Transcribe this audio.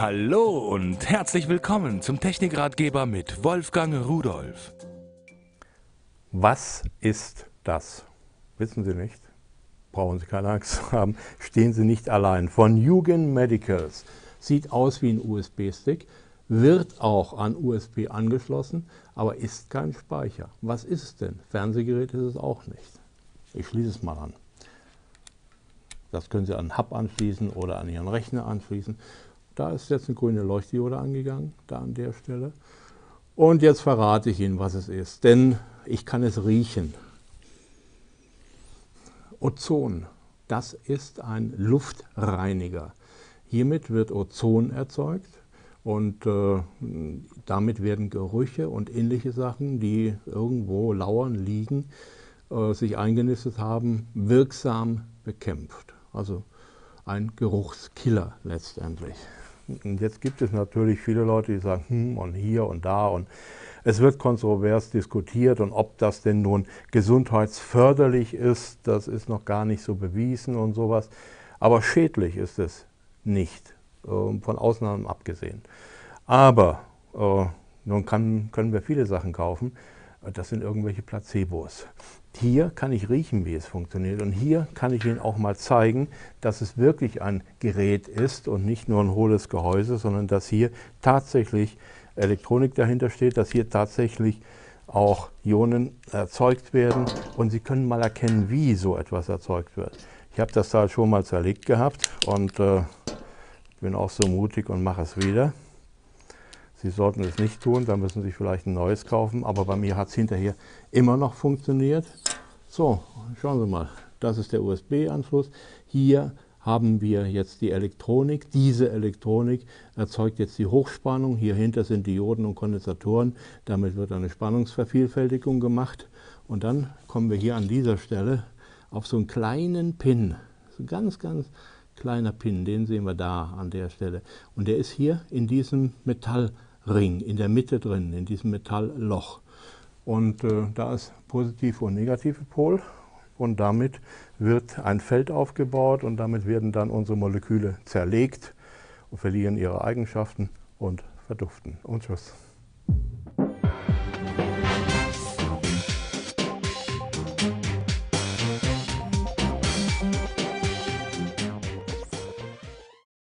Hallo und herzlich willkommen zum Technikratgeber mit Wolfgang Rudolf. Was ist das? Wissen Sie nicht? Brauchen Sie keine Angst haben. Stehen Sie nicht allein. Von Jugend Medicals. Sieht aus wie ein USB-Stick, wird auch an USB angeschlossen, aber ist kein Speicher. Was ist es denn? Fernsehgerät ist es auch nicht. Ich schließe es mal an. Das können Sie an Hub anschließen oder an Ihren Rechner anschließen. Da ist jetzt eine grüne Leuchtdiode angegangen, da an der Stelle. Und jetzt verrate ich Ihnen, was es ist, denn ich kann es riechen. Ozon, das ist ein Luftreiniger. Hiermit wird Ozon erzeugt und äh, damit werden Gerüche und ähnliche Sachen, die irgendwo lauern, liegen, äh, sich eingenistet haben, wirksam bekämpft. Also ein Geruchskiller letztendlich. Und jetzt gibt es natürlich viele Leute, die sagen, hm, und hier und da und es wird kontrovers diskutiert und ob das denn nun gesundheitsförderlich ist, das ist noch gar nicht so bewiesen und sowas. Aber schädlich ist es nicht, äh, von Ausnahmen abgesehen. Aber äh, nun kann, können wir viele Sachen kaufen, das sind irgendwelche Placebos. Hier kann ich riechen, wie es funktioniert. Und hier kann ich Ihnen auch mal zeigen, dass es wirklich ein Gerät ist und nicht nur ein hohles Gehäuse, sondern dass hier tatsächlich Elektronik dahinter steht, dass hier tatsächlich auch Ionen erzeugt werden. Und Sie können mal erkennen, wie so etwas erzeugt wird. Ich habe das da schon mal zerlegt gehabt und äh, bin auch so mutig und mache es wieder. Sie sollten es nicht tun, dann müssen Sie vielleicht ein neues kaufen, aber bei mir hat es hinterher immer noch funktioniert. So, schauen Sie mal, das ist der USB-Anschluss. Hier haben wir jetzt die Elektronik. Diese Elektronik erzeugt jetzt die Hochspannung. Hier hinter sind Dioden und Kondensatoren. Damit wird eine Spannungsvervielfältigung gemacht. Und dann kommen wir hier an dieser Stelle auf so einen kleinen Pin. So ein ganz, ganz kleiner Pin, den sehen wir da an der Stelle. Und der ist hier in diesem Metall Ring in der Mitte drin, in diesem Metallloch. Und äh, da ist positive und negative Pol und damit wird ein Feld aufgebaut und damit werden dann unsere Moleküle zerlegt und verlieren ihre Eigenschaften und verduften. Und tschüss.